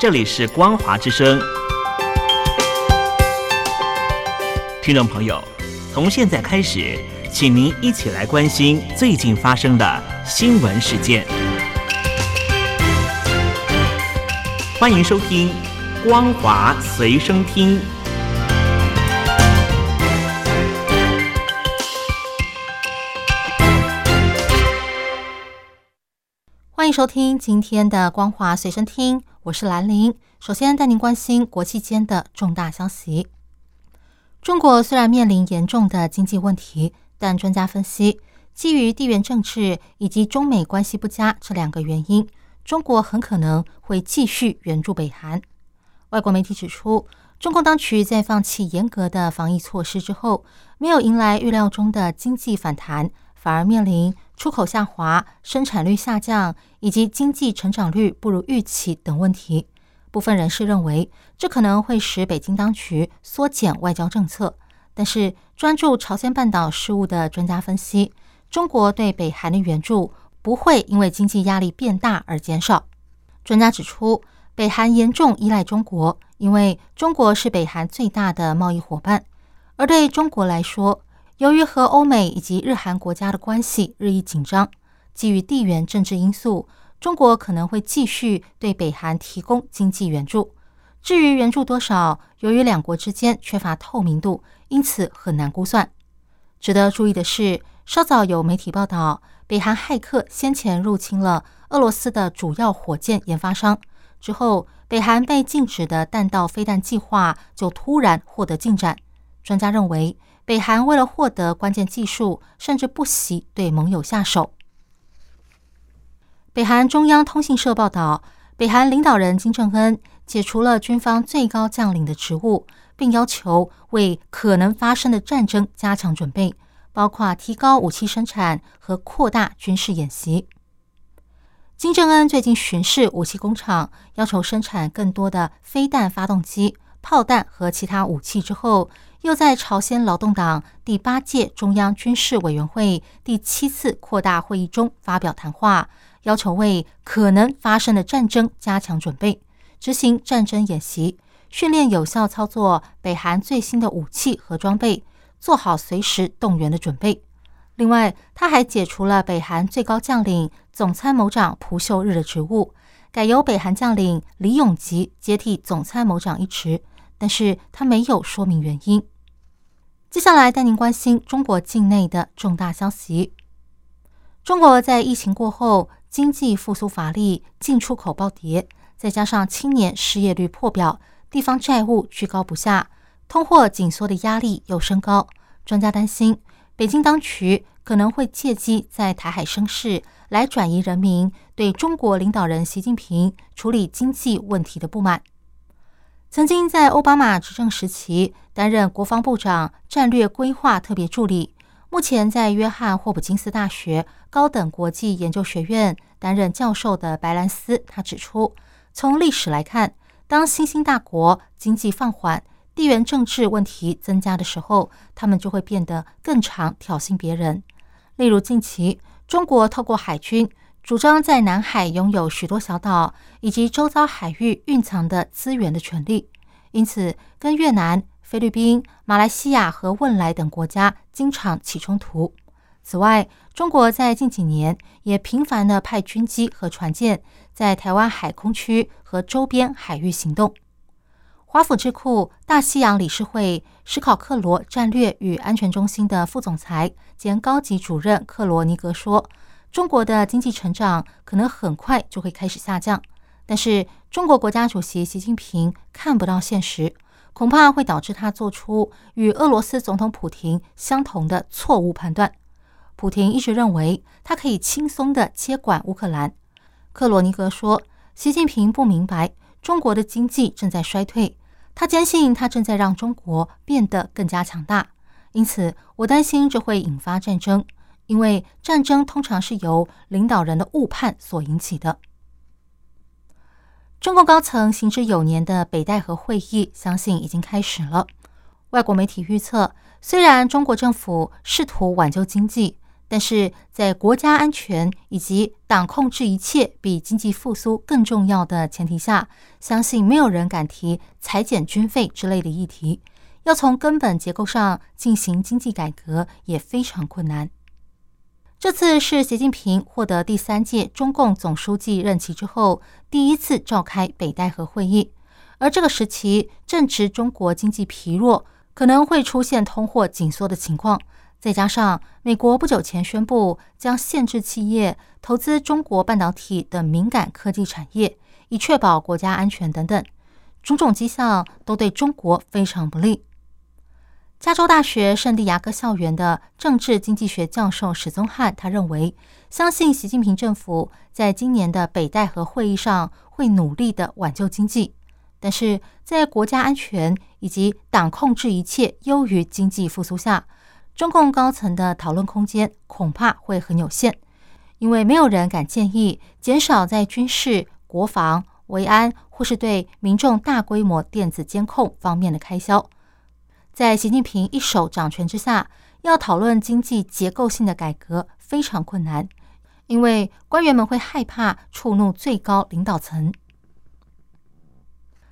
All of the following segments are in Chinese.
这里是光华之声。听众朋友，从现在开始，请您一起来关心最近发生的新闻事件。欢迎收听《光华随身听》。欢迎收听今天的《光华随身听》，我是兰玲。首先带您关心国际间的重大消息。中国虽然面临严重的经济问题，但专家分析，基于地缘政治以及中美关系不佳这两个原因。中国很可能会继续援助北韩。外国媒体指出，中共当局在放弃严格的防疫措施之后，没有迎来预料中的经济反弹，反而面临出口下滑、生产率下降以及经济成长率不如预期等问题。部分人士认为，这可能会使北京当局缩减外交政策。但是，专注朝鲜半岛事务的专家分析，中国对北韩的援助。不会因为经济压力变大而减少。专家指出，北韩严重依赖中国，因为中国是北韩最大的贸易伙伴。而对中国来说，由于和欧美以及日韩国家的关系日益紧张，基于地缘政治因素，中国可能会继续对北韩提供经济援助。至于援助多少，由于两国之间缺乏透明度，因此很难估算。值得注意的是，稍早有媒体报道。北韩骇客先前入侵了俄罗斯的主要火箭研发商之后，北韩被禁止的弹道飞弹计划就突然获得进展。专家认为，北韩为了获得关键技术，甚至不惜对盟友下手。北韩中央通信社报道，北韩领导人金正恩解除了军方最高将领的职务，并要求为可能发生的战争加强准备。包括提高武器生产和扩大军事演习。金正恩最近巡视武器工厂，要求生产更多的飞弹发动机、炮弹和其他武器之后，又在朝鲜劳动党第八届中央军事委员会第七次扩大会议中发表谈话，要求为可能发生的战争加强准备，执行战争演习，训练有效操作北韩最新的武器和装备。做好随时动员的准备。另外，他还解除了北韩最高将领、总参谋长朴秀日的职务，改由北韩将领李永吉接替总参谋长一职，但是他没有说明原因。接下来带您关心中国境内的重大消息。中国在疫情过后经济复苏乏力，进出口暴跌，再加上青年失业率破表，地方债务居高不下。通货紧缩的压力又升高，专家担心北京当局可能会借机在台海生事，来转移人民对中国领导人习近平处理经济问题的不满。曾经在奥巴马执政时期担任国防部长、战略规划特别助理，目前在约翰霍普金斯大学高等国际研究学院担任教授的白兰斯，他指出，从历史来看，当新兴大国经济放缓。地缘政治问题增加的时候，他们就会变得更常挑衅别人。例如，近期中国透过海军主张在南海拥有许多小岛以及周遭海域蕴藏的资源的权利，因此跟越南、菲律宾、马来西亚和汶莱等国家经常起冲突。此外，中国在近几年也频繁地派军机和船舰在台湾海空区和周边海域行动。华府智库大西洋理事会史考克罗战略与安全中心的副总裁兼高级主任克罗尼格说：“中国的经济成长可能很快就会开始下降，但是中国国家主席习近平看不到现实，恐怕会导致他做出与俄罗斯总统普京相同的错误判断。普京一直认为他可以轻松的接管乌克兰。”克罗尼格说：“习近平不明白中国的经济正在衰退。”他坚信，他正在让中国变得更加强大，因此我担心这会引发战争，因为战争通常是由领导人的误判所引起的。中共高层行之有年的北戴河会议，相信已经开始了。外国媒体预测，虽然中国政府试图挽救经济，但是在国家安全以及党控制一切比经济复苏更重要的前提下，相信没有人敢提裁减军费之类的议题。要从根本结构上进行经济改革也非常困难。这次是习近平获得第三届中共总书记任期之后第一次召开北戴河会议，而这个时期正值中国经济疲弱，可能会出现通货紧缩的情况。再加上美国不久前宣布将限制企业投资中国半导体等敏感科技产业，以确保国家安全等等，种种迹象都对中国非常不利。加州大学圣地亚哥校园的政治经济学教授史宗汉，他认为，相信习近平政府在今年的北戴河会议上会努力的挽救经济，但是在国家安全以及党控制一切优于经济复苏下。中共高层的讨论空间恐怕会很有限，因为没有人敢建议减少在军事、国防、维安或是对民众大规模电子监控方面的开销。在习近平一手掌权之下，要讨论经济结构性的改革非常困难，因为官员们会害怕触怒最高领导层。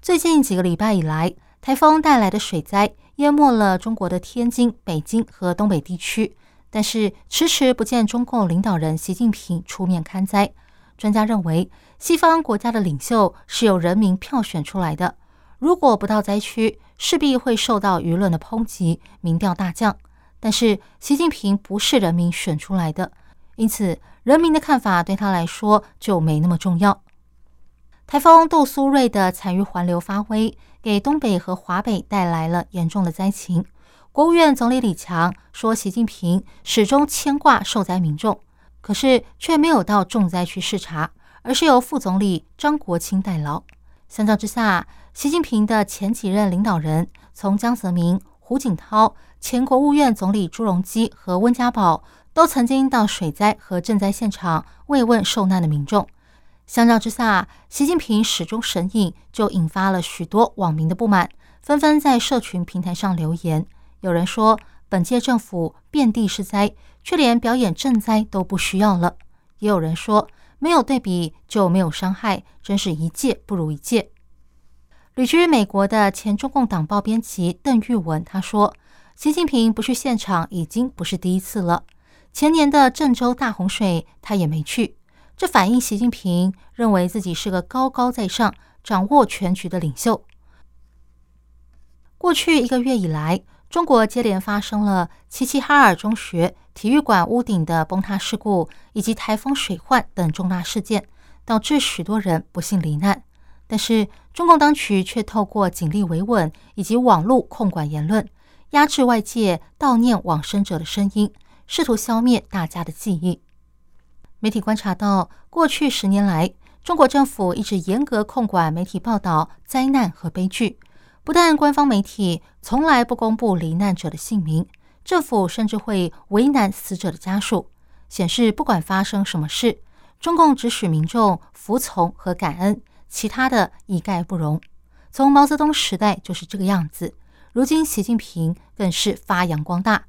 最近几个礼拜以来，台风带来的水灾。淹没了中国的天津、北京和东北地区，但是迟迟不见中共领导人习近平出面看灾。专家认为，西方国家的领袖是由人民票选出来的，如果不到灾区，势必会受到舆论的抨击，民调大降。但是习近平不是人民选出来的，因此人民的看法对他来说就没那么重要。台风杜苏芮的残余环流发威。给东北和华北带来了严重的灾情。国务院总理李强说，习近平始终牵挂受灾民众，可是却没有到重灾区视察，而是由副总理张国清代劳。相较之下，习近平的前几任领导人，从江泽民、胡锦涛、前国务院总理朱镕基和温家宝，都曾经到水灾和赈灾现场慰问受难的民众。相较之下，习近平始终神隐，就引发了许多网民的不满，纷纷在社群平台上留言。有人说，本届政府遍地是灾，却连表演赈灾都不需要了；也有人说，没有对比就没有伤害，真是一届不如一届。旅居美国的前中共党报编辑邓玉文他说：“习近平不去现场已经不是第一次了，前年的郑州大洪水他也没去。”这反映习近平认为自己是个高高在上、掌握全局的领袖。过去一个月以来，中国接连发生了齐齐哈尔中学体育馆屋顶的崩塌事故，以及台风水患等重大事件，导致许多人不幸罹难。但是，中共当局却透过警力维稳以及网络控管言论，压制外界悼念往生者的声音，试图消灭大家的记忆。媒体观察到，过去十年来，中国政府一直严格控管媒体报道灾难和悲剧。不但官方媒体从来不公布罹难者的姓名，政府甚至会为难死者的家属，显示不管发生什么事，中共只许民众服从和感恩，其他的一概不容。从毛泽东时代就是这个样子，如今习近平更是发扬光大。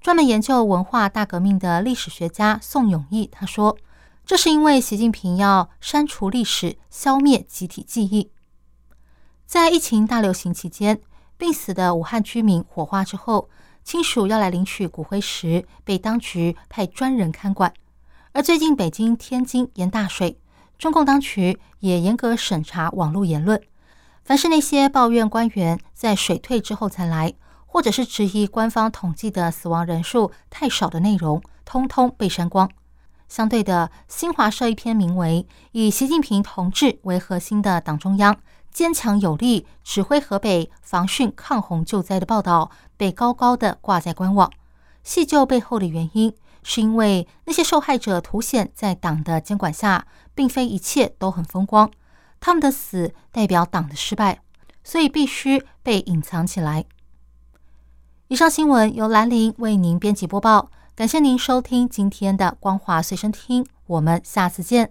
专门研究文化大革命的历史学家宋永毅他说：“这是因为习近平要删除历史，消灭集体记忆。在疫情大流行期间，病死的武汉居民火化之后，亲属要来领取骨灰时，被当局派专人看管。而最近北京、天津淹大水，中共当局也严格审查网络言论，凡是那些抱怨官员在水退之后才来。”或者是质疑官方统计的死亡人数太少的内容，通通被删光。相对的，新华社一篇名为“以习近平同志为核心的党中央坚强有力，指挥河北防汛抗洪救灾”的报道，被高高的挂在官网。细究背后的原因，是因为那些受害者凸显在党的监管下，并非一切都很风光，他们的死代表党的失败，所以必须被隐藏起来。以上新闻由兰陵为您编辑播报，感谢您收听今天的光华随身听，我们下次见。